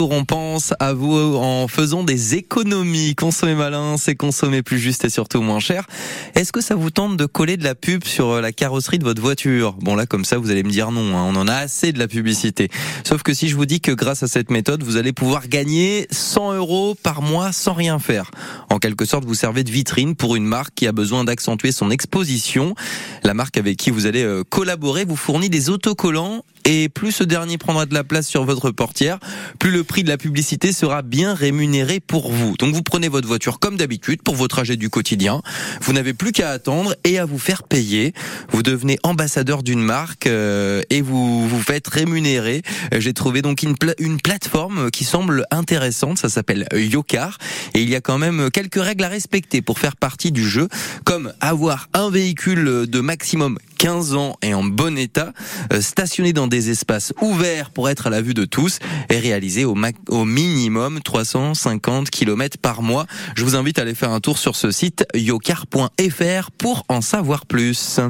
On pense à vous en faisant des économies. Consommer malin, c'est consommer plus juste et surtout moins cher. Est-ce que ça vous tente de coller de la pub sur la carrosserie de votre voiture? Bon là, comme ça, vous allez me dire non. Hein, on en a assez de la publicité. Sauf que si je vous dis que grâce à cette méthode, vous allez pouvoir gagner 100 euros par mois sans rien faire. En quelque sorte, vous servez de vitrine pour une marque qui a besoin d'accentuer son exposition. La marque avec qui vous allez euh, collaborer vous fournit des autocollants et plus ce dernier prendra de la place sur votre portière, plus le prix de la publicité sera bien rémunéré pour vous. Donc vous prenez votre voiture comme d'habitude pour vos trajets du quotidien. Vous n'avez plus qu'à attendre et à vous faire payer. Vous devenez ambassadeur d'une marque euh, et vous vous faites rémunérer. J'ai trouvé donc une, une plateforme qui semble intéressante. Ça s'appelle Yocar et il y a quand même quelques règles à respecter pour faire partie du jeu, comme avoir un véhicule de maximum 15 ans et en bon état, euh, stationné dans des espaces ouverts pour être à la vue de tous et réaliser au, au minimum 350 km par mois. Je vous invite à aller faire un tour sur ce site yocar.fr pour en savoir plus.